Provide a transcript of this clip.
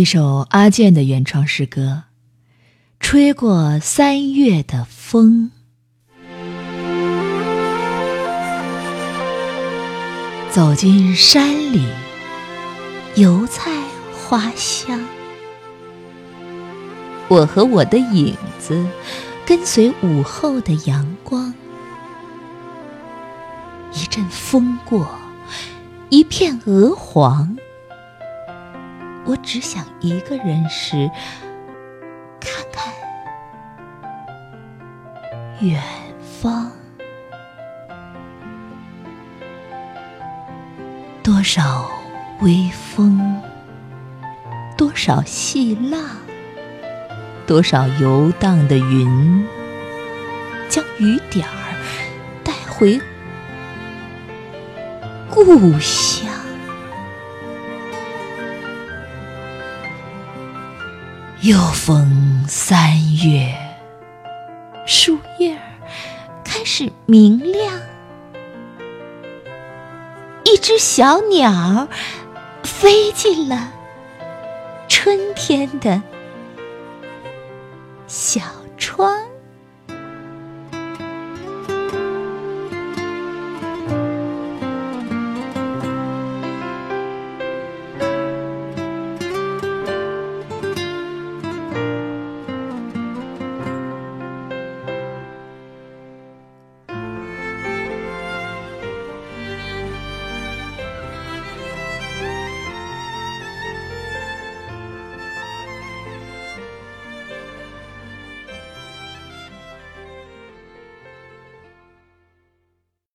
一首阿健的原创诗歌，《吹过三月的风》。走进山里，油菜花香。我和我的影子，跟随午后的阳光。一阵风过，一片鹅黄。我只想一个人时，看看远方，多少微风，多少细浪，多少游荡的云，将雨点儿带回故乡。又逢三月，树叶儿开始明亮，一只小鸟飞进了春天的小窗。